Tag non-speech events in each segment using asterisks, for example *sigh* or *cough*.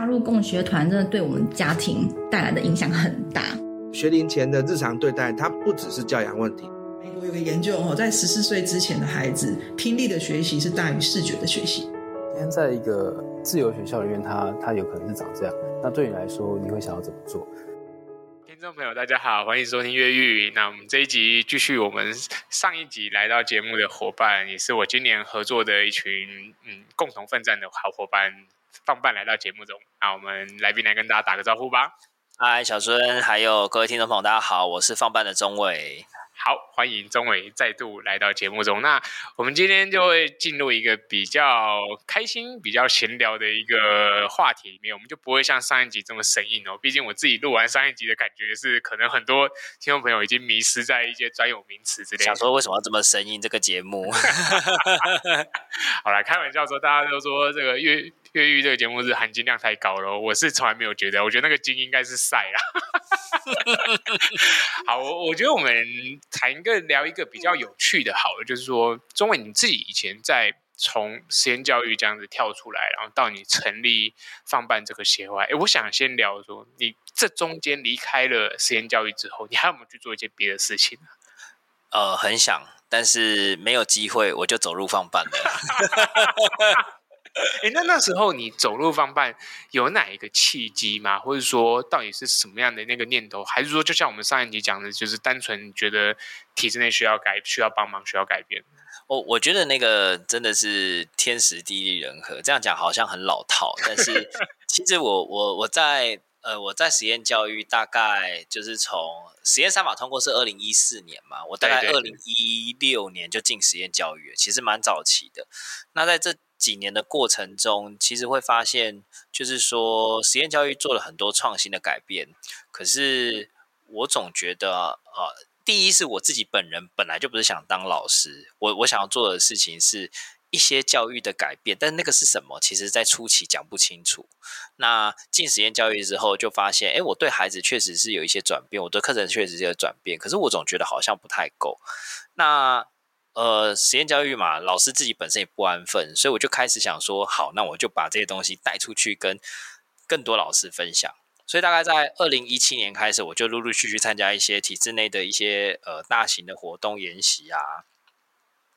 加入共学团真的对我们家庭带来的影响很大。学龄前的日常对待，它不只是教养问题。美国有个研究哦，在十四岁之前的孩子，听力的学习是大于视觉的学习。今天在一个自由学校里面，它它有可能是长这样。那对你来说，你会想要怎么做？听众朋友，大家好，欢迎收听《越狱》。那我们这一集继续我们上一集来到节目的伙伴，也是我今年合作的一群嗯共同奋战的好伙伴，放伴来到节目中。那我们来宾来跟大家打个招呼吧。嗨，小孙，还有各位听众朋友，大家好，我是放伴的钟伟。好，欢迎钟伟再度来到节目中。那我们今天就会进入一个比较开心、比较闲聊的一个话题里面，我们就不会像上一集这么生硬哦。毕竟我自己录完上一集的感觉是，可能很多听众朋友已经迷失在一些专有名词之类的。想说为什么要这么生硬？这个节目，*laughs* *laughs* 好来开玩笑说，大家都说这个越越狱这个节目是含金量太高了，我是从来没有觉得，我觉得那个金应该是晒啦。*laughs* 好，我我觉得我们谈一个聊一个比较有趣的，好了，就是说，钟伟你自己以前在从实验教育这样子跳出来，然后到你成立放办这个协会，哎，我想先聊说，你这中间离开了实验教育之后，你还有没有去做一些别的事情？呃，很想，但是没有机会，我就走入放办了。*laughs* *laughs* 哎，那那时候你走路放伴有哪一个契机吗？或者说，到底是什么样的那个念头？还是说，就像我们上一集讲的，就是单纯觉得体制内需要改、需要帮忙、需要改变？我我觉得那个真的是天时地利人和。这样讲好像很老套，但是 *laughs* 其实我我我在呃我在实验教育大概就是从实验三法通过是二零一四年嘛，我大概二零一六年就进实验教育，其实蛮早期的。那在这几年的过程中，其实会发现，就是说实验教育做了很多创新的改变。可是我总觉得，呃，第一是我自己本人本来就不是想当老师，我我想要做的事情是一些教育的改变，但那个是什么？其实在初期讲不清楚。那进实验教育之后，就发现，哎，我对孩子确实是有一些转变，我对课程确实是有转变，可是我总觉得好像不太够。那呃，实验教育嘛，老师自己本身也不安分，所以我就开始想说，好，那我就把这些东西带出去，跟更多老师分享。所以大概在二零一七年开始，我就陆陆续续参加一些体制内的一些呃大型的活动研习啊，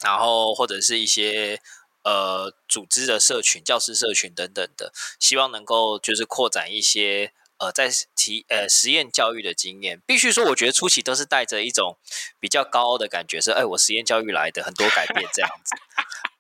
然后或者是一些呃组织的社群、教师社群等等的，希望能够就是扩展一些。呃，在体呃实验教育的经验，必须说，我觉得初期都是带着一种比较高傲的感觉，是哎，我实验教育来的，很多改变这样子。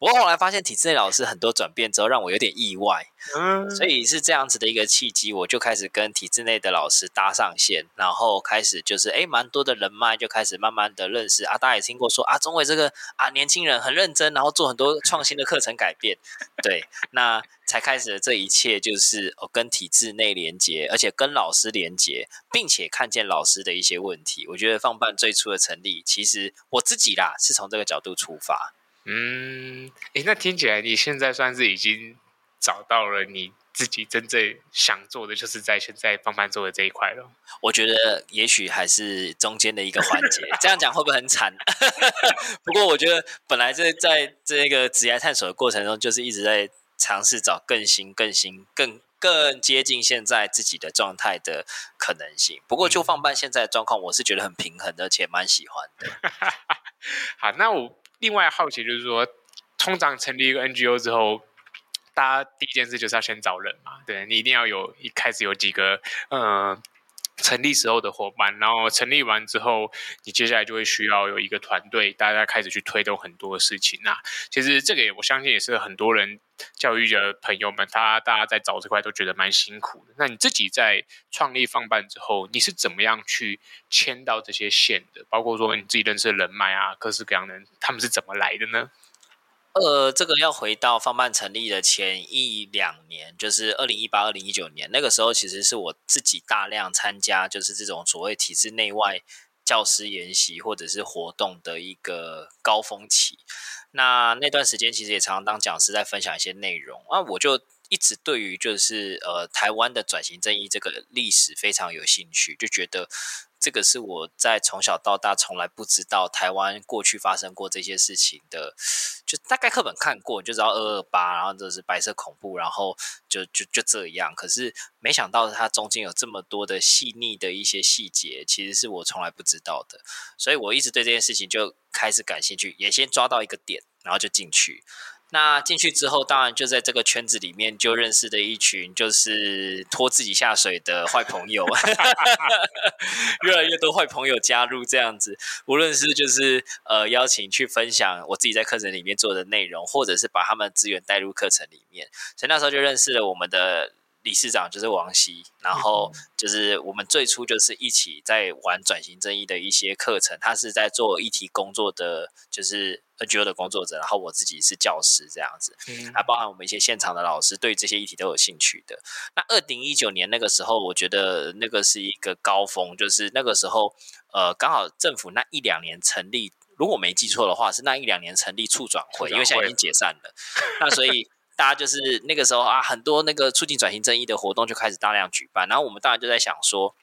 不过后来发现体制内老师很多转变之后，让我有点意外。嗯，所以是这样子的一个契机，我就开始跟体制内的老师搭上线，然后开始就是哎，蛮多的人脉就开始慢慢的认识啊。大家也听过说啊，中伟这个啊年轻人很认真，然后做很多创新的课程改变。对，那才开始了这一切，就是哦跟体制内连接，而且跟老师连接，并且看见老师的一些问题。我觉得放办最初的成立，其实我自己啦是从这个角度出发。嗯，诶，那听起来你现在算是已经找到了你自己真正想做的，就是在现在放慢做的这一块了。我觉得也许还是中间的一个环节，这样讲会不会很惨？*laughs* 不过我觉得本来在在这个职业探索的过程中，就是一直在尝试找更新、更新、更更接近现在自己的状态的可能性。不过就放伴现在的状况，我是觉得很平衡的，而且蛮喜欢的。*laughs* 好，那我。另外好奇就是说，通常成立一个 NGO 之后，大家第一件事就是要先找人嘛，对，你一定要有一开始有几个嗯成立时候的伙伴，然后成立完之后，你接下来就会需要有一个团队，大家开始去推动很多事情啊。其实这个也我相信也是很多人教育的朋友们，他大家在找这块都觉得蛮辛苦的。那你自己在创立放办之后，你是怎么样去牵到这些线的？包括说你自己认识的人脉啊，各式各样的人，他们是怎么来的呢？呃，这个要回到放慢成立的前一两年，就是二零一八、二零一九年，那个时候其实是我自己大量参加，就是这种所谓体制内外教师研习或者是活动的一个高峰期。那那段时间其实也常常当讲师在分享一些内容，那我就一直对于就是呃台湾的转型正义这个历史非常有兴趣，就觉得。这个是我在从小到大从来不知道台湾过去发生过这些事情的，就大概课本看过就知道二二八，然后就是白色恐怖，然后就就就这样。可是没想到它中间有这么多的细腻的一些细节，其实是我从来不知道的，所以我一直对这件事情就开始感兴趣，也先抓到一个点，然后就进去。那进去之后，当然就在这个圈子里面就认识的一群就是拖自己下水的坏朋友，*laughs* 越来越多坏朋友加入这样子。无论是就是呃邀请去分享我自己在课程里面做的内容，或者是把他们资源带入课程里面，所以那时候就认识了我们的。理事长就是王希，然后就是我们最初就是一起在玩转型正义的一些课程，他是在做议题工作的，就是 NGO 的工作者，然后我自己是教师这样子，还包含我们一些现场的老师，对这些议题都有兴趣的。那二零一九年那个时候，我觉得那个是一个高峰，就是那个时候，呃，刚好政府那一两年成立，如果没记错的话，是那一两年成立促转会，因为现在已经解散了，那所以。大家就是那个时候啊，很多那个促进转型正义的活动就开始大量举办，然后我们当然就在想说。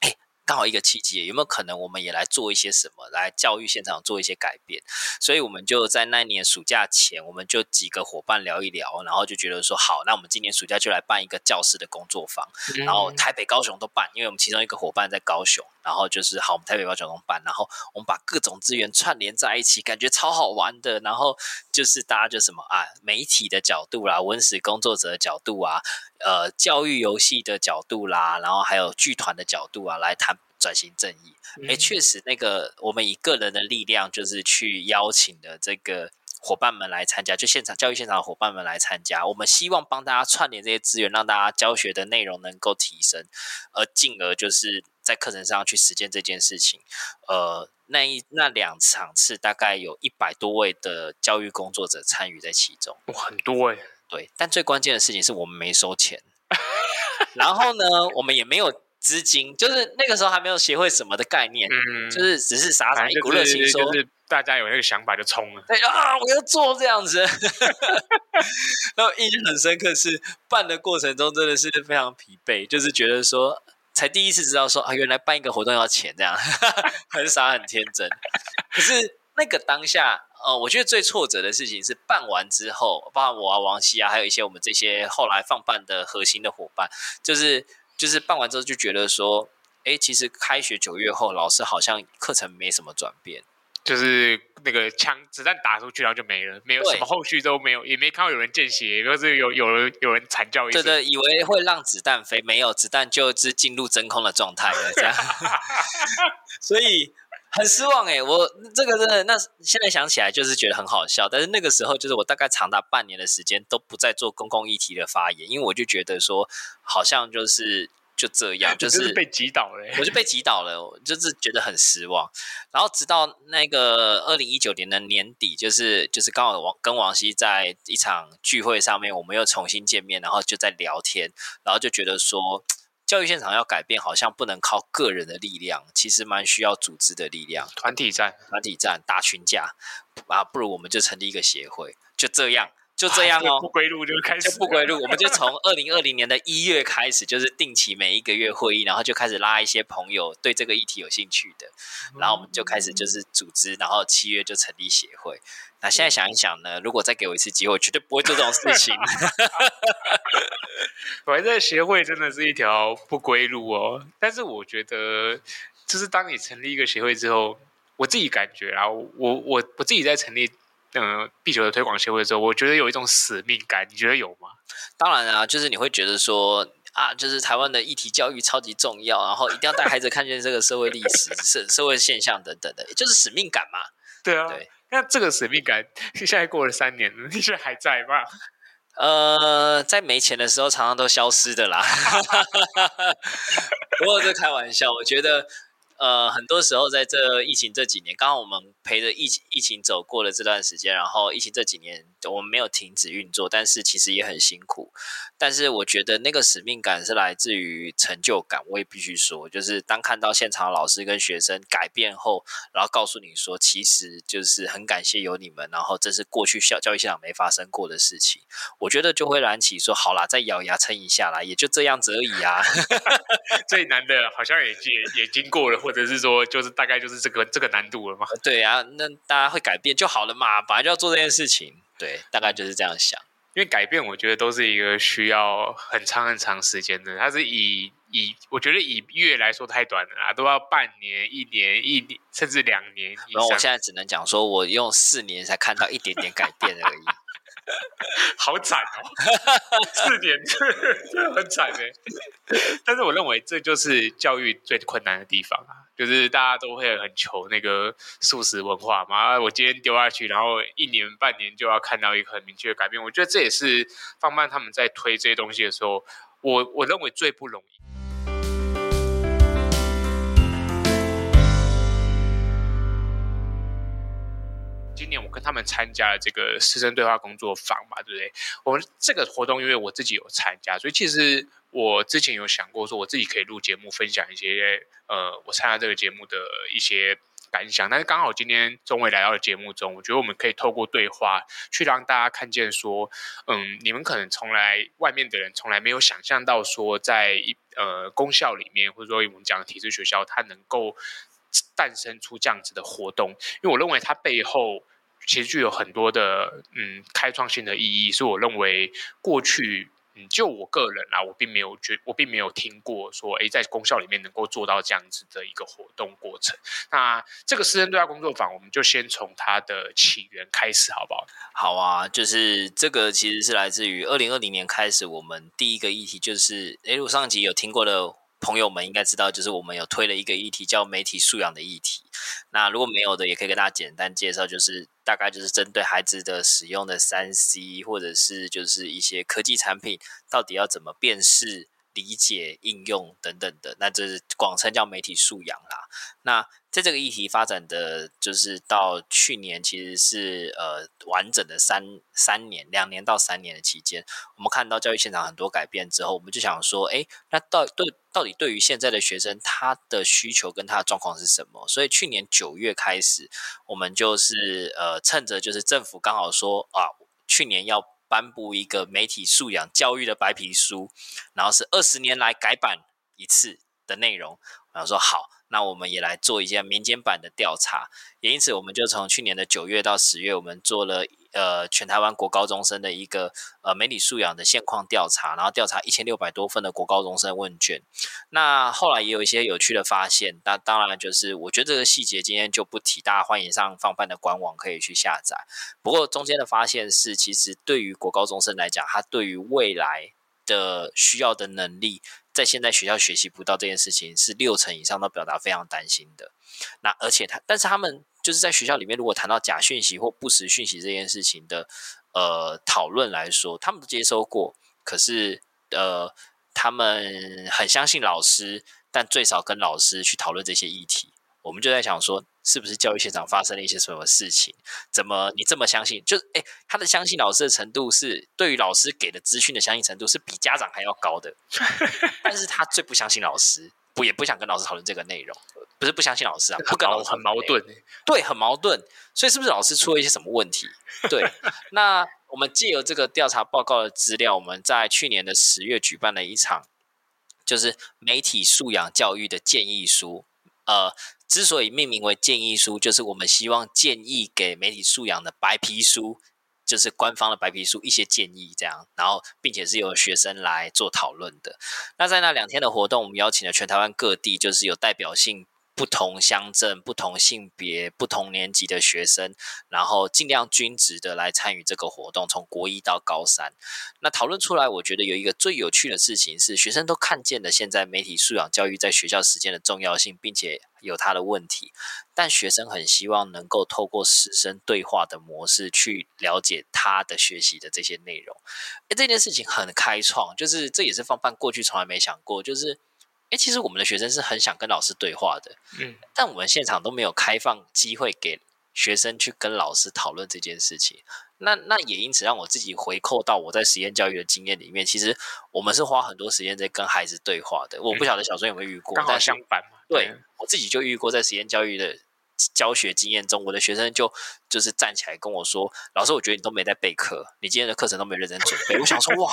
哎刚好一个契机，有没有可能我们也来做一些什么，来教育现场做一些改变？所以我们就在那年暑假前，我们就几个伙伴聊一聊，然后就觉得说好，那我们今年暑假就来办一个教师的工作坊，然后台北、高雄都办，因为我们其中一个伙伴在高雄，然后就是好，我们台北、高雄都办，然后我们把各种资源串联在一起，感觉超好玩的。然后就是大家就什么啊，媒体的角度啦，文史工作者的角度啊。呃，教育游戏的角度啦，然后还有剧团的角度啊，来谈转型正义。哎、嗯，确实，那个我们以个人的力量，就是去邀请的这个伙伴们来参加，就现场教育现场的伙伴们来参加。我们希望帮大家串联这些资源，让大家教学的内容能够提升，而进而就是在课程上去实践这件事情。呃，那一那两场次，大概有一百多位的教育工作者参与在其中，哇，很多哎。对，但最关键的事情是我们没收钱，*laughs* 然后呢，我们也没有资金，就是那个时候还没有协会什么的概念，嗯，就是只是傻傻一股热情说，就是大家有那个想法就冲了，对啊，我要做这样子，*laughs* 然后印象很深刻是办的过程中真的是非常疲惫，就是觉得说才第一次知道说啊，原来办一个活动要钱这样，很傻很天真，可是那个当下。呃，我觉得最挫折的事情是办完之后，包括我啊、王希啊，还有一些我们这些后来放办的核心的伙伴，就是就是办完之后就觉得说，哎，其实开学九月后，老师好像课程没什么转变，就是那个枪子弹打出去然后就没了，没有什么后续都没有，也没看到有人见血，或是有有人有人惨叫一声，对对，以为会让子弹飞，没有，子弹就是进入真空的状态了，这样，*laughs* 所以。很失望哎，我这个真的，那现在想起来就是觉得很好笑。但是那个时候，就是我大概长达半年的时间都不再做公共议题的发言，因为我就觉得说，好像就是就这样，*laughs* 就是，被挤倒了。我就被挤倒了，我就是觉得很失望。然后直到那个二零一九年的年底，就是就是刚好王跟王希在一场聚会上面，我们又重新见面，然后就在聊天，然后就觉得说。教育现场要改变，好像不能靠个人的力量，其实蛮需要组织的力量。团体战，团体战，打群架啊！不如我们就成立一个协会，就这样，就这样 *laughs* 哦。不归路就开始，就不归路，我们就从二零二零年的一月开始，就是定期每一个月会议，然后就开始拉一些朋友对这个议题有兴趣的，然后我们就开始就是组织，然后七月就成立协会。那现在想一想呢，如果再给我一次机会，我绝对不会做这种事情。反正协会真的是一条不归路哦。但是我觉得，就是当你成立一个协会之后，我自己感觉啊，我我我自己在成立嗯壁球的推广协会的时候，我觉得有一种使命感。你觉得有吗？当然啊，就是你会觉得说啊，就是台湾的议题教育超级重要，然后一定要带孩子看见这个社会历史、社社会现象等等的，就是使命感嘛。对啊，对。那这个使命感现在过了三年了，你现在还在吗？呃，在没钱的时候，常常都消失的啦。不过这开玩笑，我觉得，呃，很多时候在这疫情这几年，刚好我们陪着疫疫情走过了这段时间，然后疫情这几年我们没有停止运作，但是其实也很辛苦。但是我觉得那个使命感是来自于成就感，我也必须说，就是当看到现场老师跟学生改变后，然后告诉你说，其实就是很感谢有你们，然后这是过去校教育现场没发生过的事情，我觉得就会燃起说，好啦，再咬牙撑一下啦，也就这样子而已啊。*laughs* 最难的好像也也也经过了，或者是说，就是大概就是这个这个难度了嘛。对啊，那大家会改变就好了嘛，本来就要做这件事情。对，大概就是这样想。因为改变，我觉得都是一个需要很长很长时间的。它是以以，我觉得以月来说太短了啦，都要半年、一年、一年，甚至两年。然后我现在只能讲说，我用四年才看到一点点改变而已。*laughs* 好惨哦，四点 *laughs* 真的很惨哎。但是我认为这就是教育最困难的地方啊，就是大家都会很求那个素食文化嘛。我今天丢下去，然后一年半年就要看到一个很明确的改变。我觉得这也是放慢他们在推这些东西的时候，我我认为最不容易。今年我跟他们参加了这个师生对话工作坊嘛，对不对？我们这个活动，因为我自己有参加，所以其实我之前有想过，说我自己可以录节目，分享一些呃，我参加这个节目的一些感想。但是刚好今天中伟来到了节目中，我觉得我们可以透过对话，去让大家看见说，嗯，你们可能从来外面的人从来没有想象到说在，一呃公校里面，或者说我们讲的体制学校，它能够诞生出这样子的活动，因为我认为它背后。其实具有很多的嗯开创性的意义，所以我认为过去嗯就我个人啊，我并没有觉我并没有听过说诶在公校里面能够做到这样子的一个活动过程。那这个师生对话工作坊，我们就先从它的起源开始，好不好？好啊，就是这个其实是来自于二零二零年开始，我们第一个议题就是诶我上集有听过的。朋友们应该知道，就是我们有推了一个议题，叫媒体素养的议题。那如果没有的，也可以跟大家简单介绍，就是大概就是针对孩子的使用的三 C，或者是就是一些科技产品，到底要怎么辨识、理解、应用等等的。那这是广称叫媒体素养啦。那在这个议题发展的就是到去年，其实是呃完整的三三年，两年到三年的期间，我们看到教育现场很多改变之后，我们就想说，哎，那到对到底对于现在的学生，他的需求跟他的状况是什么？所以去年九月开始，我们就是呃趁着就是政府刚好说啊，去年要颁布一个媒体素养教育的白皮书，然后是二十年来改版一次的内容，然后说好。那我们也来做一下民间版的调查，也因此我们就从去年的九月到十月，我们做了呃全台湾国高中生的一个呃媒体素养的现况调查，然后调查一千六百多份的国高中生问卷。那后来也有一些有趣的发现，那当然就是我觉得这个细节今天就不提，大家欢迎上放办的官网可以去下载。不过中间的发现是，其实对于国高中生来讲，他对于未来的需要的能力。在现在学校学习不到这件事情，是六成以上都表达非常担心的。那而且他，但是他们就是在学校里面，如果谈到假讯息或不实讯息这件事情的呃讨论来说，他们都接收过。可是呃，他们很相信老师，但最少跟老师去讨论这些议题。我们就在想说，是不是教育现场发生了一些什么事情？怎么你这么相信？就是哎，他的相信老师的程度是对于老师给的资讯的相信程度是比家长还要高的。*laughs* 但是他最不相信老师，不也不想跟老师讨论这个内容，不是不相信老师啊，不跟老师很矛盾。对，很矛盾。所以是不是老师出了一些什么问题？对。那我们借由这个调查报告的资料，我们在去年的十月举办了一场，就是媒体素养教育的建议书，呃。之所以命名为建议书，就是我们希望建议给媒体素养的白皮书，就是官方的白皮书一些建议，这样，然后并且是由学生来做讨论的。那在那两天的活动，我们邀请了全台湾各地，就是有代表性。不同乡镇、不同性别、不同年级的学生，然后尽量均值的来参与这个活动，从国一到高三。那讨论出来，我觉得有一个最有趣的事情是，学生都看见了现在媒体素养教育在学校实践的重要性，并且有它的问题。但学生很希望能够透过师生对话的模式去了解他的学习的这些内容。诶，这件事情很开创，就是这也是放办过去从来没想过，就是。诶，其实我们的学生是很想跟老师对话的，嗯，但我们现场都没有开放机会给学生去跟老师讨论这件事情。那那也因此让我自己回扣到我在实验教育的经验里面，其实我们是花很多时间在跟孩子对话的。我不晓得小孙有没有遇过，刚好相反嘛。对，我自己就遇过在实验教育的。教学经验中，我的学生就就是站起来跟我说：“老师，我觉得你都没在备课，你今天的课程都没认真准备。”我想说：“哇，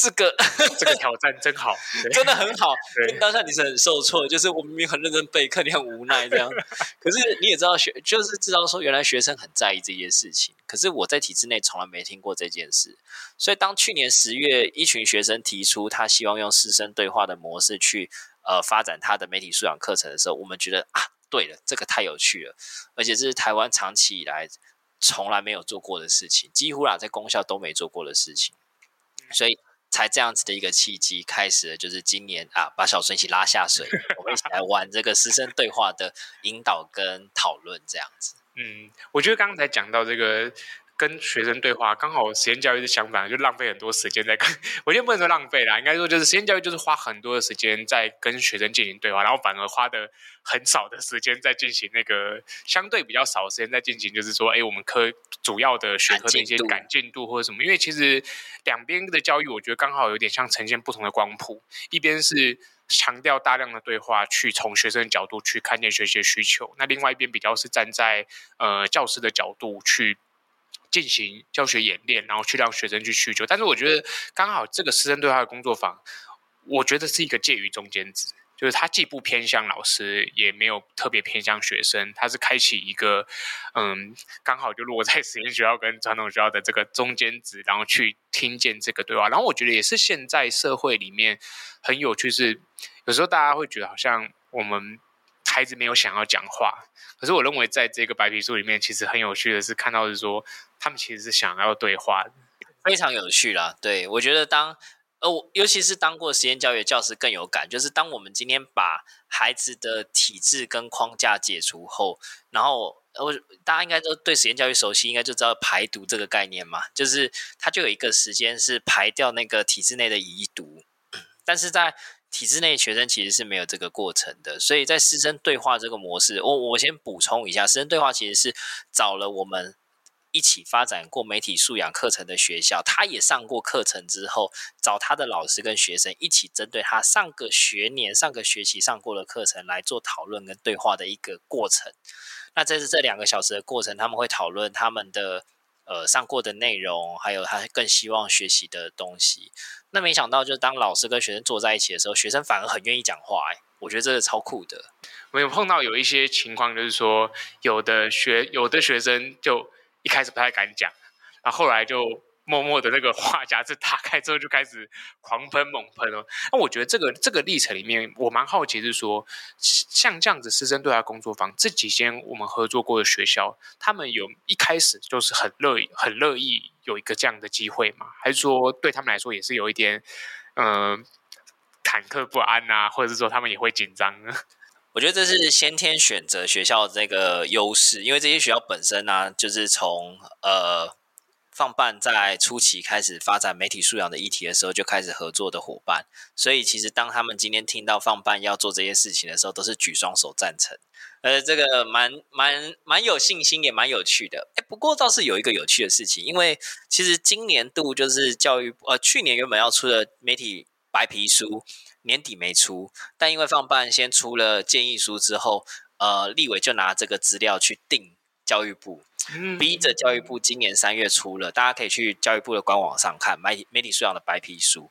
这个 *laughs* 这个挑战真好，*laughs* 真的很好。”当下你是很受挫，就是我明明很认真备课，你很无奈这样。可是你也知道学，就是知道说原来学生很在意这件事情。可是我在体制内从来没听过这件事，所以当去年十月一群学生提出他希望用师生对话的模式去呃发展他的媒体素养课程的时候，我们觉得啊。对了，这个太有趣了，而且这是台湾长期以来从来没有做过的事情，几乎啦在公校都没做过的事情，所以才这样子的一个契机开始了，就是今年啊，把小孙一起拉下水，我们一起来玩这个师生对话的引导跟讨论，这样子。*laughs* 嗯，我觉得刚才讲到这个。跟学生对话，刚好实验教育是相反，就浪费很多时间在跟。我觉得不能说浪费啦，应该说就是实验教育就是花很多的时间在跟学生进行对话，然后反而花的很少的时间在进行那个相对比较少的时间在进行，就是说，哎，我们科主要的学科的一些赶进度或者什么。因为其实两边的教育，我觉得刚好有点像呈现不同的光谱，一边是强调大量的对话，去从学生的角度去看见学习的需求，那另外一边比较是站在呃教师的角度去。进行教学演练，然后去让学生去需求。但是我觉得刚好这个师生对话的工作坊，我觉得是一个介于中间值，就是它既不偏向老师，也没有特别偏向学生，它是开启一个嗯，刚好就落在实验学校跟传统学校的这个中间值，然后去听见这个对话。然后我觉得也是现在社会里面很有趣，是有时候大家会觉得好像我们。孩子没有想要讲话，可是我认为在这个白皮书里面，其实很有趣的是看到是说，他们其实是想要对话，非常有趣啦。对，我觉得当呃，尤其是当过实验教育教师更有感，就是当我们今天把孩子的体制跟框架解除后，然后呃，大家应该都对实验教育熟悉，应该就知道排毒这个概念嘛，就是它就有一个时间是排掉那个体制内的遗毒，*coughs* 但是在体制内学生其实是没有这个过程的，所以在师生对话这个模式，我我先补充一下，师生对话其实是找了我们一起发展过媒体素养课程的学校，他也上过课程之后，找他的老师跟学生一起针对他上个学年、上个学期上过的课程来做讨论跟对话的一个过程。那这是这两个小时的过程，他们会讨论他们的。呃，上过的内容，还有他更希望学习的东西。那没想到，就是当老师跟学生坐在一起的时候，学生反而很愿意讲话。哎，我觉得这个超酷的。我有碰到有一些情况，就是说，有的学有的学生就一开始不太敢讲，那后来就。默默的那个话匣子打开之后就开始狂喷猛喷哦。那我觉得这个这个历程里面，我蛮好奇是说，像这样子师生对话工作坊这几间我们合作过的学校，他们有一开始就是很乐意很乐意有一个这样的机会吗？还是说对他们来说也是有一点嗯、呃、忐忑不安啊，或者是说他们也会紧张呢？*laughs* 我觉得这是先天选择学校的这个优势，因为这些学校本身呢、就是从呃。放办在初期开始发展媒体素养的议题的时候，就开始合作的伙伴。所以其实当他们今天听到放办要做这些事情的时候，都是举双手赞成。呃，这个蛮蛮蛮有信心，也蛮有趣的。诶，不过倒是有一个有趣的事情，因为其实今年度就是教育部呃去年原本要出的媒体白皮书，年底没出，但因为放办先出了建议书之后，呃，立委就拿这个资料去定教育部。逼着教育部今年三月出了，大家可以去教育部的官网上看媒体媒体素养的白皮书。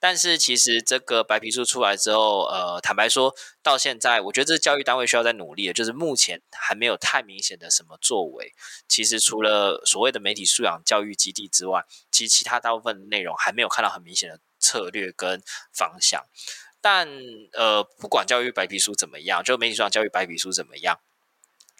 但是其实这个白皮书出来之后，呃，坦白说到现在，我觉得这教育单位需要在努力的，就是目前还没有太明显的什么作为。其实除了所谓的媒体素养教育基地之外，其实其他大部分内容还没有看到很明显的策略跟方向。但呃，不管教育白皮书怎么样，就媒体素养教育白皮书怎么样。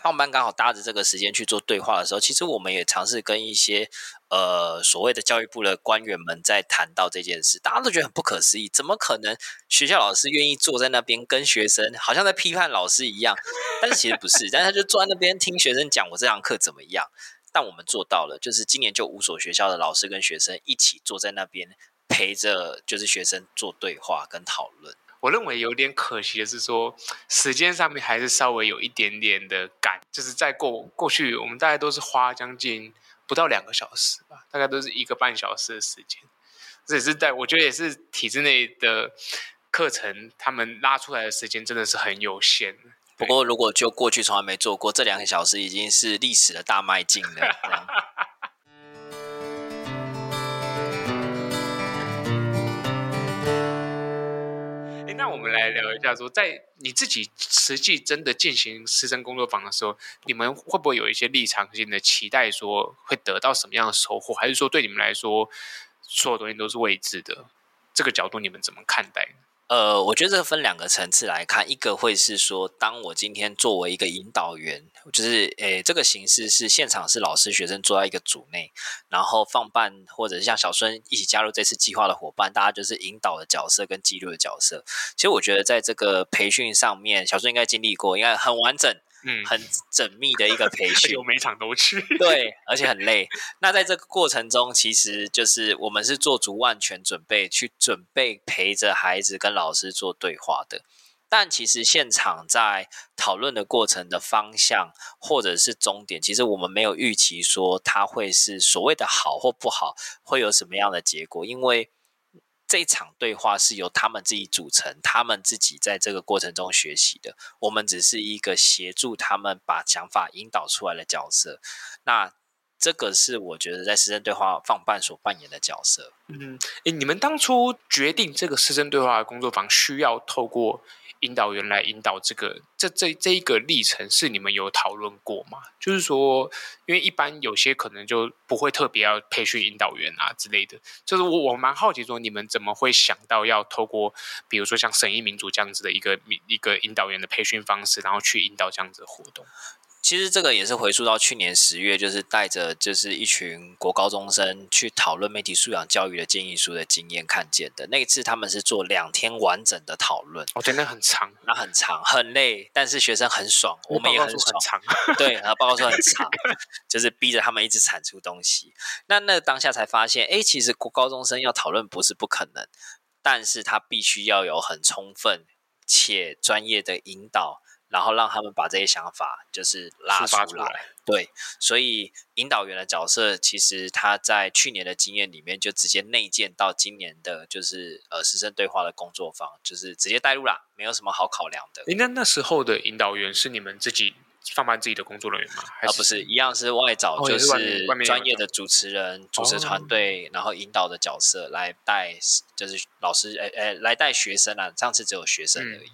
放班刚好搭着这个时间去做对话的时候，其实我们也尝试跟一些呃所谓的教育部的官员们在谈到这件事，大家都觉得很不可思议，怎么可能学校老师愿意坐在那边跟学生好像在批判老师一样？但是其实不是，但他就坐在那边听学生讲我这堂课怎么样。但我们做到了，就是今年就五所学校的老师跟学生一起坐在那边陪着，就是学生做对话跟讨论。我认为有点可惜的是说，时间上面还是稍微有一点点的赶，就是在过过去，我们大概都是花将近不到两个小时吧，大概都是一个半小时的时间。这也是在我觉得也是体制内的课程，他们拉出来的时间真的是很有限。不过，如果就过去从来没做过，这两个小时已经是历史的大迈进了。*laughs* 那我们来聊一下说，说在你自己实际真的进行师生工作坊的时候，你们会不会有一些立场性的期待，说会得到什么样的收获，还是说对你们来说，所有东西都是未知的？这个角度你们怎么看待？呃，我觉得这个分两个层次来看，一个会是说，当我今天作为一个引导员，就是诶，这个形式是现场是老师学生坐在一个组内，然后放办或者是像小孙一起加入这次计划的伙伴，大家就是引导的角色跟记录的角色。其实我觉得在这个培训上面，小孙应该经历过，应该很完整。嗯，很缜密的一个培训，*laughs* 我每场都去。对，而且很累。那在这个过程中，其实就是我们是做足万全准备，去准备陪着孩子跟老师做对话的。但其实现场在讨论的过程的方向或者是终点，其实我们没有预期说它会是所谓的好或不好，会有什么样的结果，因为。这场对话是由他们自己组成，他们自己在这个过程中学习的。我们只是一个协助他们把想法引导出来的角色。那这个是我觉得在师生对话放伴所扮演的角色。嗯，诶，你们当初决定这个师生对话的工作坊需要透过。引导员来引导这个，这这这一个历程是你们有讨论过吗？就是说，因为一般有些可能就不会特别要培训引导员啊之类的。就是我我蛮好奇说，你们怎么会想到要透过，比如说像审议民主这样子的一个一个引导员的培训方式，然后去引导这样子的活动？其实这个也是回溯到去年十月，就是带着就是一群国高中生去讨论媒体素养教育的建议书的经验看见的。那一次他们是做两天完整的讨论，我觉得很长，那很长很累，但是学生很爽，我们也很爽。很对，然后报告书很长，就是逼着他们一直产出东西。那那当下才发现，哎，其实国高中生要讨论不是不可能，但是他必须要有很充分且专业的引导。然后让他们把这些想法就是拉出来，出来，对，所以引导员的角色其实他在去年的经验里面就直接内建到今年的，就是呃师生对话的工作坊，就是直接带入啦，没有什么好考量的。那那时候的引导员是你们自己放办自己的工作人员吗？啊、不是，一样是外找，就是专业的主持人、主持团队，哦、然后引导的角色来带，就是老师诶诶来带学生啊。上次只有学生而已。嗯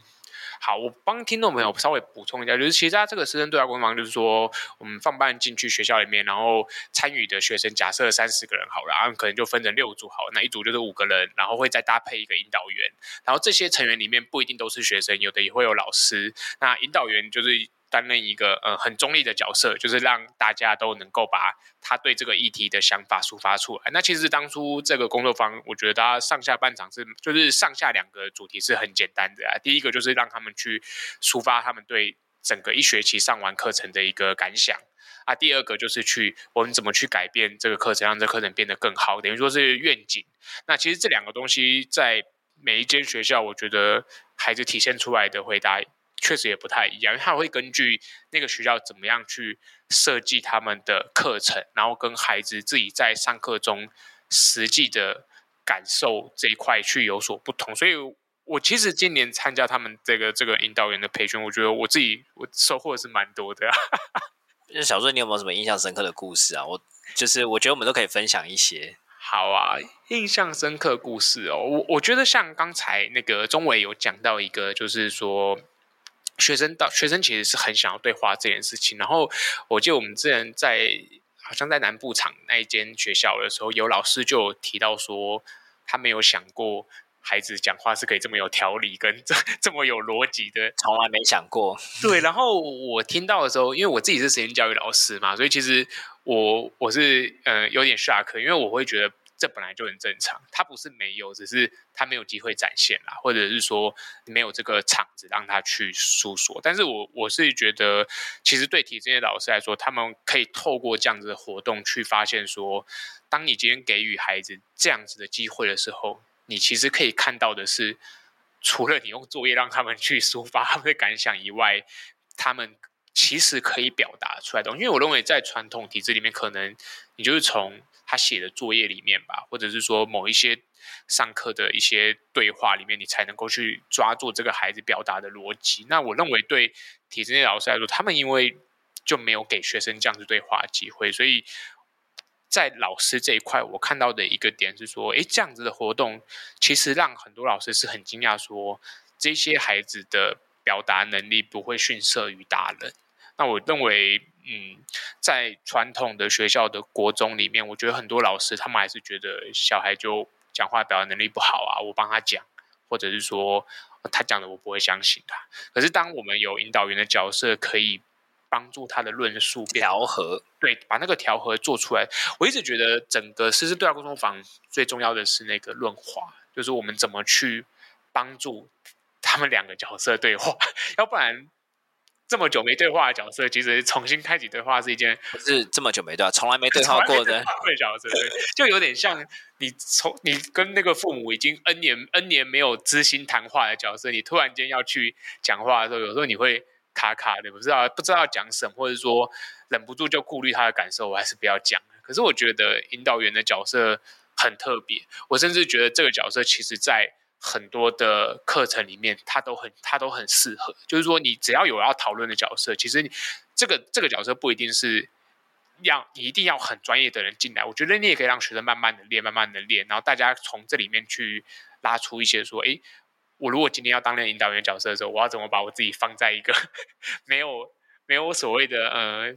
好，我帮听众朋友稍微补充一下，就是其实他这个师生对话工坊，就是说我们放办进去学校里面，然后参与的学生假设三十个人好了，然后可能就分成六组好，那一组就是五个人，然后会再搭配一个引导员，然后这些成员里面不一定都是学生，有的也会有老师，那引导员就是。担任一个呃很中立的角色，就是让大家都能够把他对这个议题的想法抒发出来。那其实当初这个工作方，我觉得大家上下半场是就是上下两个主题是很简单的啊。第一个就是让他们去抒发他们对整个一学期上完课程的一个感想啊。第二个就是去我们怎么去改变这个课程，让这课程变得更好，等于说是愿景。那其实这两个东西在每一间学校，我觉得孩子体现出来的回答。确实也不太一样，因为他会根据那个学校怎么样去设计他们的课程，然后跟孩子自己在上课中实际的感受这一块去有所不同。所以，我其实今年参加他们这个这个引导员的培训，我觉得我自己我收获是蛮多的。*laughs* 那小顺，你有没有什么印象深刻的故事啊？我就是我觉得我们都可以分享一些。好啊，印象深刻故事哦，我我觉得像刚才那个钟伟有讲到一个，就是说。学生到学生其实是很想要对话这件事情，然后我记得我们之前在好像在南部场那一间学校的时候，有老师就提到说，他没有想过孩子讲话是可以这么有条理跟 *laughs* 这这么有逻辑的，从来没想过。对，然后我听到的时候，因为我自己是实验教育老师嘛，所以其实我我是呃有点 shock，因为我会觉得。这本来就很正常，他不是没有，只是他没有机会展现啦，或者是说没有这个场子让他去诉说。但是我我是觉得，其实对体制内老师来说，他们可以透过这样子的活动去发现说，当你今天给予孩子这样子的机会的时候，你其实可以看到的是，除了你用作业让他们去抒发他们的感想以外，他们其实可以表达出来的东西。因为我认为在传统体制里面，可能你就是从他写的作业里面吧，或者是说某一些上课的一些对话里面，你才能够去抓住这个孩子表达的逻辑。那我认为对体制内老师来说，他们因为就没有给学生这样子对话机会，所以在老师这一块，我看到的一个点是说，诶，这样子的活动其实让很多老师是很惊讶，说这些孩子的表达能力不会逊色于大人。那我认为，嗯，在传统的学校的国中里面，我觉得很多老师他们还是觉得小孩就讲话表达能力不好啊，我帮他讲，或者是说他讲的我不会相信他。可是当我们有引导员的角色，可以。帮助他的论述调和，对，把那个调和做出来。我一直觉得整个师资对话沟通坊最重要的是那个润滑，就是我们怎么去帮助他们两个角色对话。*laughs* 要不然这么久没对话的角色，其实重新开启对话是一件不是这么久没对话，从来没对话 *laughs* 过的角色，对，就有点像你从你跟那个父母已经 N 年 N 年没有知心谈话的角色，你突然间要去讲话的时候，有时候你会。卡卡的，不知道不知道要讲什么，或者说忍不住就顾虑他的感受，我还是不要讲。可是我觉得引导员的角色很特别，我甚至觉得这个角色其实在很多的课程里面，他都很他都很适合。就是说，你只要有要讨论的角色，其实你这个这个角色不一定是要你一定要很专业的人进来。我觉得你也可以让学生慢慢的练，慢慢的练，然后大家从这里面去拉出一些说，哎。我如果今天要当那个引导员角色的时候，我要怎么把我自己放在一个 *laughs* 没有没有所谓的呃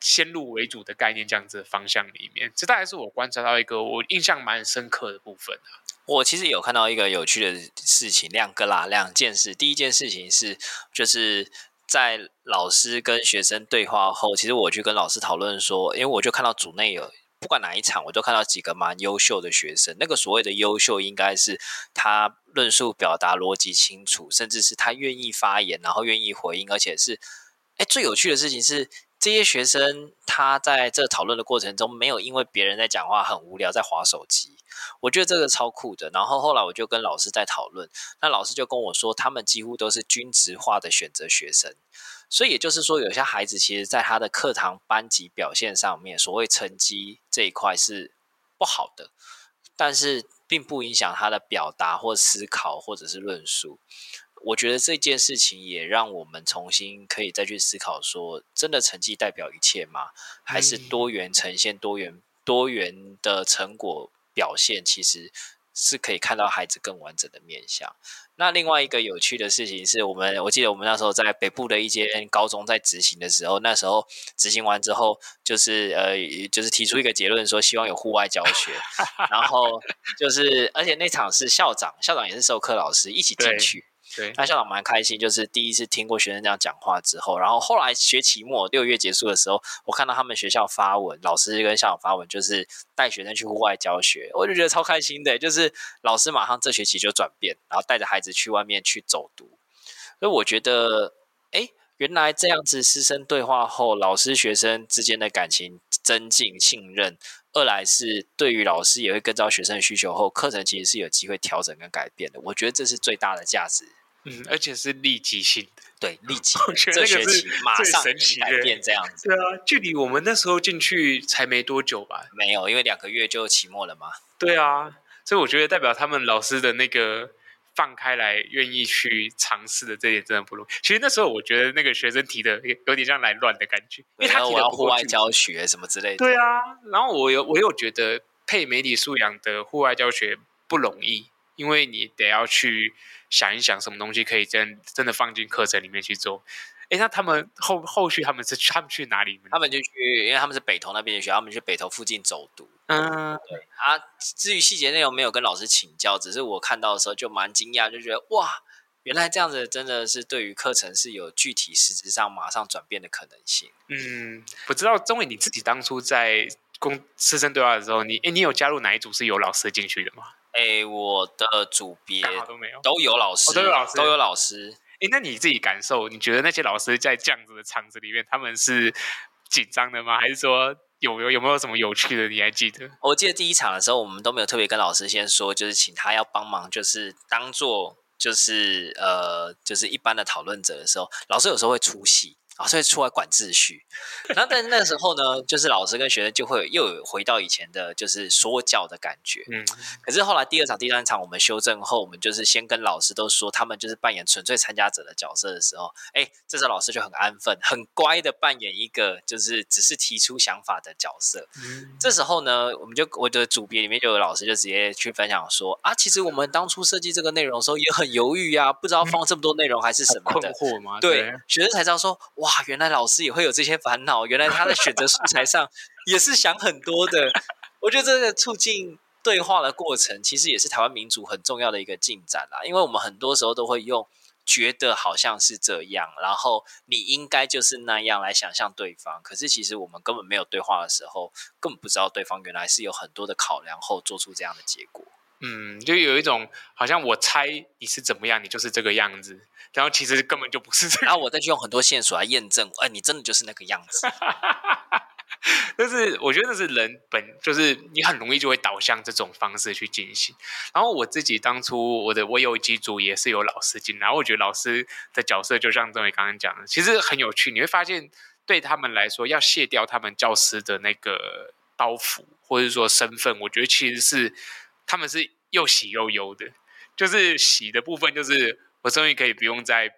先入为主的概念这样子的方向里面？这大概是我观察到一个我印象蛮深刻的部分啊。我其实有看到一个有趣的事情，两个啦，两件事。第一件事情是，就是在老师跟学生对话后，其实我去跟老师讨论说，因为我就看到组内有。不管哪一场，我都看到几个蛮优秀的学生。那个所谓的优秀，应该是他论述表达逻辑清楚，甚至是他愿意发言，然后愿意回应，而且是，哎，最有趣的事情是，这些学生他在这讨论的过程中，没有因为别人在讲话很无聊在划手机。我觉得这个超酷的。然后后来我就跟老师在讨论，那老师就跟我说，他们几乎都是均值化的选择学生。所以也就是说，有些孩子其实，在他的课堂班级表现上面，所谓成绩这一块是不好的，但是并不影响他的表达或思考或者是论述。我觉得这件事情也让我们重新可以再去思考：说，真的成绩代表一切吗？还是多元呈现多元多元的成果表现，其实是可以看到孩子更完整的面相。那另外一个有趣的事情是我们，我记得我们那时候在北部的一间高中在执行的时候，那时候执行完之后，就是呃，就是提出一个结论说，希望有户外教学，*laughs* 然后就是，而且那场是校长，校长也是授课老师一起进去。对，那校长蛮开心，就是第一次听过学生这样讲话之后，然后后来学期末六月结束的时候，我看到他们学校发文，老师跟校长发文，就是带学生去户外教学，我就觉得超开心的，就是老师马上这学期就转变，然后带着孩子去外面去走读，所以我觉得，哎，原来这样子师生对话后，老师学生之间的感情增进信任，二来是对于老师也会跟照学生的需求后，课程其实是有机会调整跟改变的，我觉得这是最大的价值。嗯，而且是立即性的，对，立即。我觉得这学期马上改变这样子。对啊，距离我们那时候进去才没多久吧？没有，因为两个月就期末了嘛。对啊，所以我觉得代表他们老师的那个放开来、愿意去尝试的这点真的不容易。其实那时候我觉得那个学生提的有点像来乱的感觉，因为他提的户外教学什么之类的。对啊，然后我有我又觉得配媒体素养的户外教学不容易，因为你得要去。想一想，什么东西可以真真的放进课程里面去做？哎，那他们后后续他们是他们去哪里？他们就去，因为他们是北投那边的学校，他们去北投附近走读。嗯，对啊。至于细节内容没有跟老师请教，只是我看到的时候就蛮惊讶，就觉得哇，原来这样子真的是对于课程是有具体实质上马上转变的可能性。嗯，不知道钟伟你自己当初在公师生对话的时候，你哎，你有加入哪一组是有老师进去的吗？哎，我的组别都没有，都有老师，都有老师，都有老师。哎，那你自己感受，你觉得那些老师在这样子的场子里面，他们是紧张的吗？还是说有有有没有什么有趣的？你还记得？我记得第一场的时候，我们都没有特别跟老师先说，就是请他要帮忙，就是当做就是呃，就是一般的讨论者的时候，老师有时候会出戏。啊，所以出来管秩序。然后，但是那时候呢，就是老师跟学生就会又有回到以前的，就是说教的感觉。嗯。可是后来第二场、第三场我们修正后，我们就是先跟老师都说，他们就是扮演纯粹参加者的角色的时候，哎，这时候老师就很安分、很乖的扮演一个就是只是提出想法的角色。嗯。这时候呢，我们就我的组别里面就有老师就直接去分享说啊，其实我们当初设计这个内容的时候也很犹豫呀、啊，不知道放这么多内容还是什么的。困惑吗？对，学生才知道说哇。哇，原来老师也会有这些烦恼。原来他在选择素材上 *laughs* 也是想很多的。我觉得这个促进对话的过程，其实也是台湾民主很重要的一个进展啦。因为我们很多时候都会用觉得好像是这样，然后你应该就是那样来想象对方。可是其实我们根本没有对话的时候，根本不知道对方原来是有很多的考量后做出这样的结果。嗯，就有一种好像我猜你是怎么样，你就是这个样子。然后其实根本就不是这样，然后我再去用很多线索来验证，哎，你真的就是那个样子。*laughs* 但是我觉得那是人本，就是你很容易就会导向这种方式去进行。然后我自己当初我的我有几组也是有老师进来，然后我觉得老师的角色就像这位刚刚讲的，其实很有趣。你会发现对他们来说，要卸掉他们教师的那个包袱或者说身份，我觉得其实是他们是又喜又忧的。就是喜的部分就是。我终于可以不用再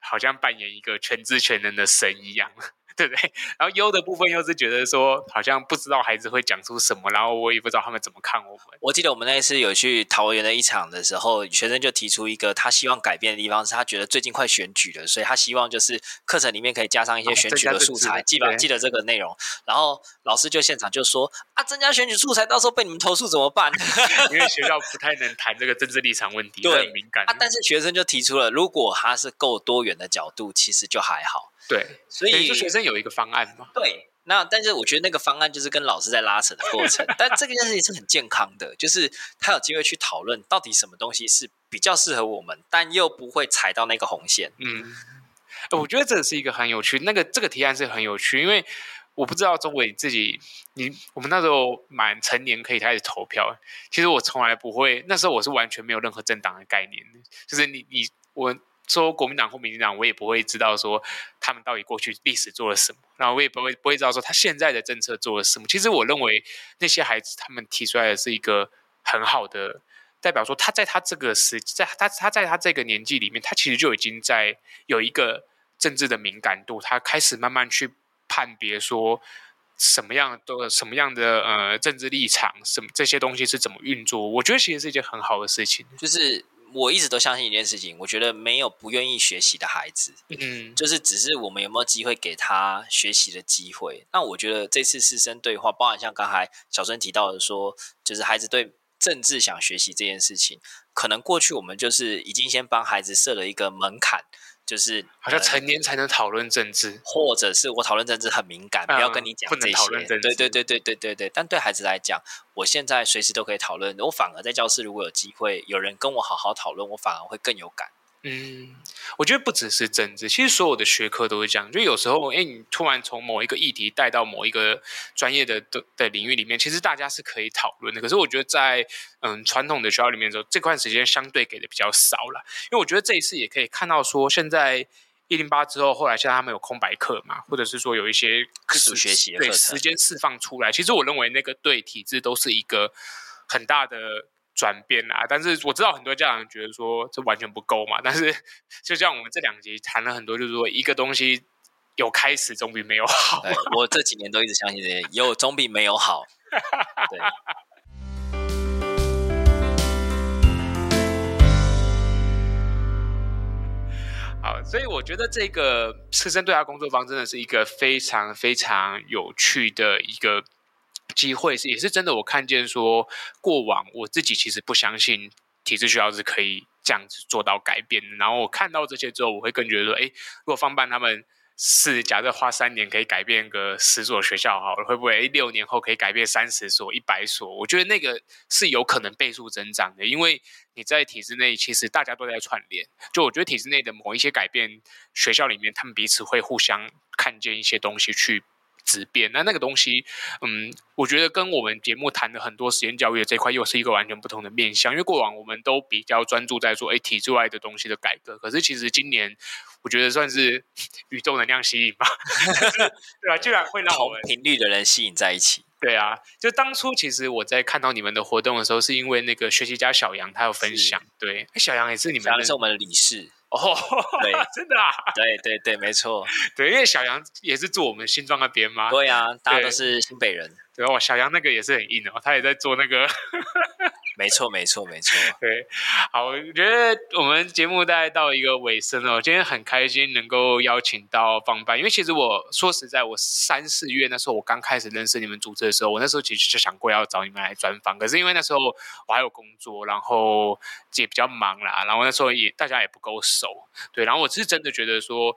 好像扮演一个全知全能的神一样了。对不对？然后优的部分又是觉得说，好像不知道孩子会讲出什么，然后我也不知道他们怎么看我们。我记得我们那一次有去桃园的一场的时候，学生就提出一个他希望改变的地方，是他觉得最近快选举了，所以他希望就是课程里面可以加上一些选举的素材，啊、记得记得这个内容。然后老师就现场就说：“啊，增加选举素材，到时候被你们投诉怎么办？” *laughs* 因为学校不太能谈这个政治立场问题，对，很敏感。啊，但是学生就提出了，如果他是够多元的角度，其实就还好。对，所以学生有一个方案嘛。对，那但是我觉得那个方案就是跟老师在拉扯的过程，*laughs* 但这个件事情是很健康的，就是他有机会去讨论到底什么东西是比较适合我们，但又不会踩到那个红线。嗯，我觉得这是一个很有趣，那个这个提案是很有趣，因为我不知道中伟自己，你我们那时候满成年可以开始投票，其实我从来不会，那时候我是完全没有任何政党的概念，就是你你我。说国民党或民进党，我也不会知道说他们到底过去历史做了什么，然后我也不会不会知道说他现在的政策做了什么。其实我认为那些孩子他们提出来的是一个很好的代表，说他在他这个时，在他他在他这个年纪里面，他其实就已经在有一个政治的敏感度，他开始慢慢去判别说什么样的什么样的呃政治立场，什么这些东西是怎么运作。我觉得其实是一件很好的事情，就是。我一直都相信一件事情，我觉得没有不愿意学习的孩子，嗯，就是只是我们有没有机会给他学习的机会。那我觉得这次师生对话，包含像刚才小孙提到的说，就是孩子对政治想学习这件事情，可能过去我们就是已经先帮孩子设了一个门槛。就是好像成年才能讨论政治，或者是我讨论政治很敏感，嗯、不要跟你讲这些。不能讨论政治。对对对对对对对。但对孩子来讲，我现在随时都可以讨论。我反而在教室，如果有机会有人跟我好好讨论，我反而会更有感。嗯，我觉得不只是政治，其实所有的学科都是这样。就有时候，哎，你突然从某一个议题带到某一个专业的的的领域里面，其实大家是可以讨论的。可是我觉得在嗯传统的学校里面的时候，这块时间相对给的比较少了。因为我觉得这一次也可以看到说，现在一零八之后，后来现在他们有空白课嘛，或者是说有一些自主学习的对时间释放出来。其实我认为那个对体制都是一个很大的。转变啊！但是我知道很多家长觉得说这完全不够嘛。但是 *laughs* 就像我们这两集谈了很多，就是说一个东西有开始总比没有好。我这几年都一直相信这些，有总比没有好。*laughs* 对。*laughs* 好，所以我觉得这个师生对话工作坊真的是一个非常非常有趣的一个。机会是也是真的，我看见说过往我自己其实不相信体制学校是可以这样子做到改变。然后我看到这些之后，我会更觉得说，哎，如果放办他们是假设花三年可以改变个十所学校，好了，会不会诶六年后可以改变三十所、一百所？我觉得那个是有可能倍数增长的，因为你在体制内其实大家都在串联。就我觉得体制内的某一些改变，学校里面他们彼此会互相看见一些东西去。质变。那那个东西，嗯，我觉得跟我们节目谈的很多实验教育的这块又是一个完全不同的面向。因为过往我们都比较专注在说，哎，体制外的东西的改革。可是其实今年，我觉得算是 *laughs* 宇宙能量吸引吧，*laughs* 对吧、啊？居然会让我频率的人吸引在一起。对啊，就当初其实我在看到你们的活动的时候，是因为那个学习家小杨他有分享，对，小杨也是你们的，是我们的理事哦，对，*laughs* 真的啊，对对对，没错，对，因为小杨也是住我们新庄那边嘛，对啊，大家都是新北人，对哦，小杨那个也是很硬哦，他也在做那个。没错，没错，没错。对，好，我觉得我们节目大概到一个尾声了。今天很开心能够邀请到放办，因为其实我说实在，我三四月那时候我刚开始认识你们组织的时候，我那时候其实就想过要找你们来专访，可是因为那时候我还有工作，然后也比较忙啦，然后那时候也大家也不够熟，对，然后我是真的觉得说，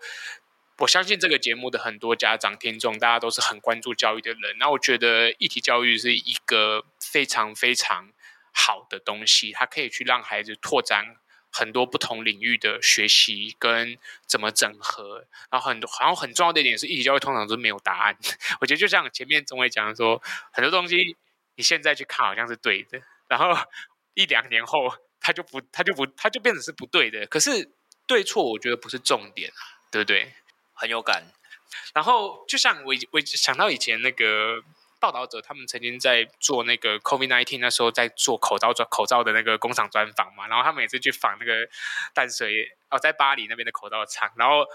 我相信这个节目的很多家长听众，大家都是很关注教育的人，那我觉得议题教育是一个非常非常。好的东西，它可以去让孩子拓展很多不同领域的学习跟怎么整合。然后很多，好像很重要的一点是，议题教育通常都是没有答案。*laughs* 我觉得就像前面中伟讲的说，很多东西你现在去看好像是对的，然后一两年后它就不，它就不，它就变成是不对的。可是对错，我觉得不是重点，对不对？很有感。然后就像我我想到以前那个。报道者他们曾经在做那个 COVID nineteen 那时候在做口罩专口罩的那个工厂专访嘛，然后他每次去访那个淡水哦，在巴黎那边的口罩厂，然后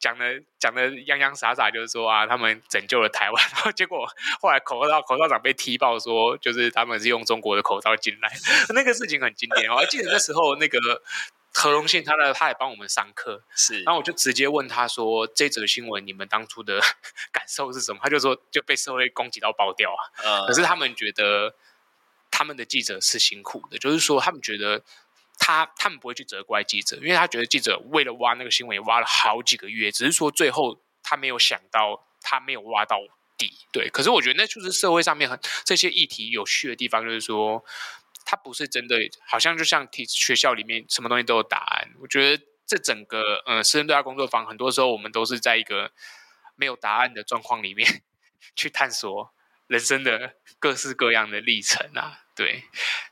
讲的讲的洋洋洒洒，就是说啊，他们拯救了台湾，*laughs* 然后结果后来口罩口罩厂被踢爆说，就是他们是用中国的口罩进来，*laughs* 那个事情很经典，我还记得那时候那个。何荣信，他的他也帮我们上课，是，然后我就直接问他说：“这则新闻你们当初的 *laughs* 感受是什么？”他就说：“就被社会攻击到爆掉啊。呃”可是他们觉得他们的记者是辛苦的，就是说他们觉得他他们不会去责怪记者，因为他觉得记者为了挖那个新闻也挖了好几个月，只是说最后他没有想到他没有挖到底。对，可是我觉得那就是社会上面很这些议题有趣的地方，就是说。它不是真的，好像就像体学校里面什么东西都有答案。我觉得这整个呃私人对话工作坊，很多时候我们都是在一个没有答案的状况里面 *laughs* 去探索人生的各式各样的历程啊。对，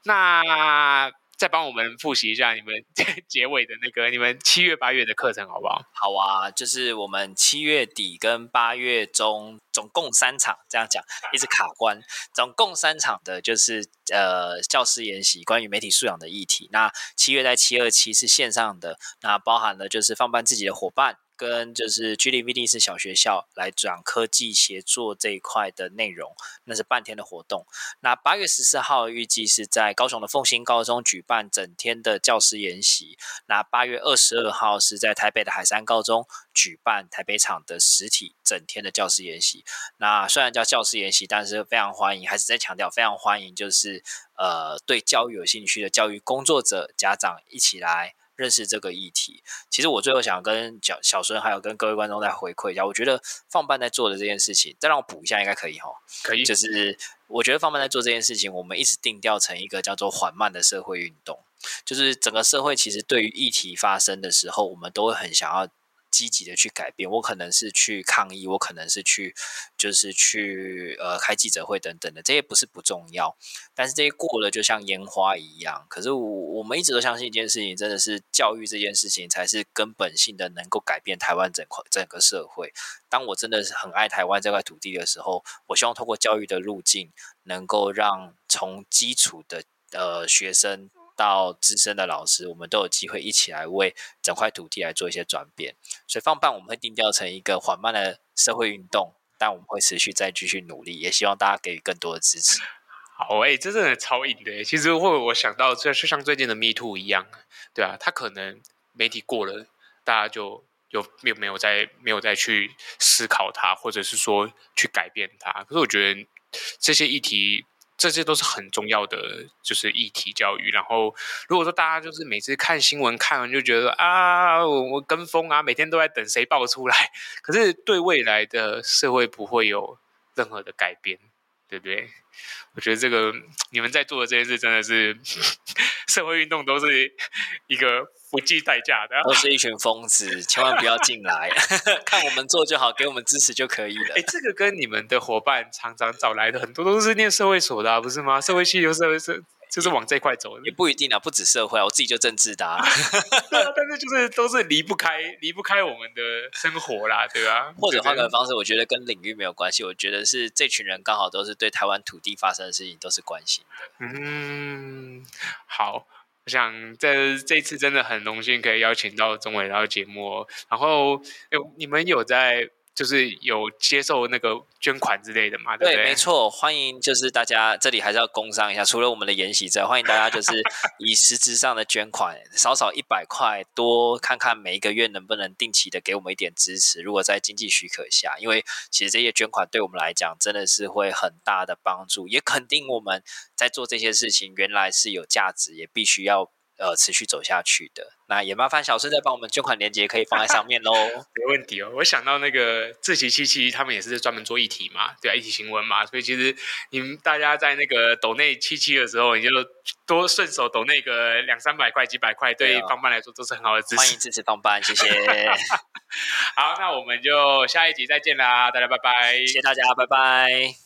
那。再帮我们复习一下你们 *laughs* 结尾的那个你们七月八月的课程好不好？好啊，就是我们七月底跟八月中总共三场，这样讲一直卡关，总共三场的就是呃教师研习关于媒体素养的议题。那七月在七二七是线上的，那包含了就是放班自己的伙伴。跟就是居里 VD 是小学校来讲科技协作这一块的内容，那是半天的活动。那八月十四号预计是在高雄的凤新高中举办整天的教师研习。那八月二十二号是在台北的海山高中举办台北场的实体整天的教师研习。那虽然叫教师研习，但是非常欢迎，还是在强调非常欢迎，就是呃对教育有兴趣的教育工作者、家长一起来。认识这个议题，其实我最后想跟小小孙还有跟各位观众再回馈一下，我觉得放慢在做的这件事情，再让我补一下，应该可以哈。可以，就是我觉得放慢在做这件事情，我们一直定调成一个叫做缓慢的社会运动，就是整个社会其实对于议题发生的时候，我们都会很想要。积极的去改变，我可能是去抗议，我可能是去，就是去呃开记者会等等的，这些不是不重要，但是这些过了就像烟花一样。可是我我们一直都相信一件事情，真的是教育这件事情才是根本性的，能够改变台湾整块整个社会。当我真的是很爱台湾这块土地的时候，我希望透过教育的路径，能够让从基础的呃学生。到资深的老师，我们都有机会一起来为整块土地来做一些转变。所以放办我们会定调成一个缓慢的社会运动，但我们会持续再继续努力，也希望大家给予更多的支持。好，哎、欸，这真的超硬的。其实会我想到，就就像最近的 Me Too 一样，对啊，他可能媒体过了，大家就有没有没有再没有再去思考它，或者是说去改变它。可是我觉得这些议题。这些都是很重要的，就是议题教育。然后，如果说大家就是每次看新闻看完就觉得啊，我我跟风啊，每天都在等谁爆出来，*laughs* 可是对未来的社会不会有任何的改变，对不对？我觉得这个你们在做的这件事真的是 *laughs* 社会运动都是一个不计代价的，都是一群疯子，千万不要进来，*laughs* 看我们做就好，给我们支持就可以了。哎，这个跟你们的伙伴常常找来的很多都是念社会所的，啊，不是吗？社会系又是是。就是往这块走，也不一定啊，不止社会啊，我自己就政治的啊。*laughs* 对啊，但是就是都是离不开离不开我们的生活啦，对吧？*laughs* 或者换个方式，我觉得跟领域没有关系，我觉得是这群人刚好都是对台湾土地发生的事情都是关心的。嗯，好，我想这这次真的很荣幸可以邀请到钟伟到节目，然后你们有在。就是有接受那个捐款之类的嘛，对不对？对，没错，欢迎就是大家这里还是要工商一下，除了我们的研习之外，欢迎大家就是 *laughs* 以实质上的捐款，少少一百块，多看看每一个月能不能定期的给我们一点支持。如果在经济许可下，因为其实这些捐款对我们来讲真的是会很大的帮助，也肯定我们在做这些事情原来是有价值，也必须要。呃，持续走下去的，那也麻烦小孙再帮我们捐款链接可以放在上面喽。*laughs* 没问题哦，我想到那个自习七七，他们也是专门做议题嘛，对啊，议题新闻嘛，所以其实你们大家在那个抖内七七的时候，你就多顺手抖那个两三百块、几百块，对方班来说都是很好的支持。欢迎支持方班，谢谢。*laughs* 好，那我们就下一集再见啦，大家拜拜，谢谢大家，拜拜。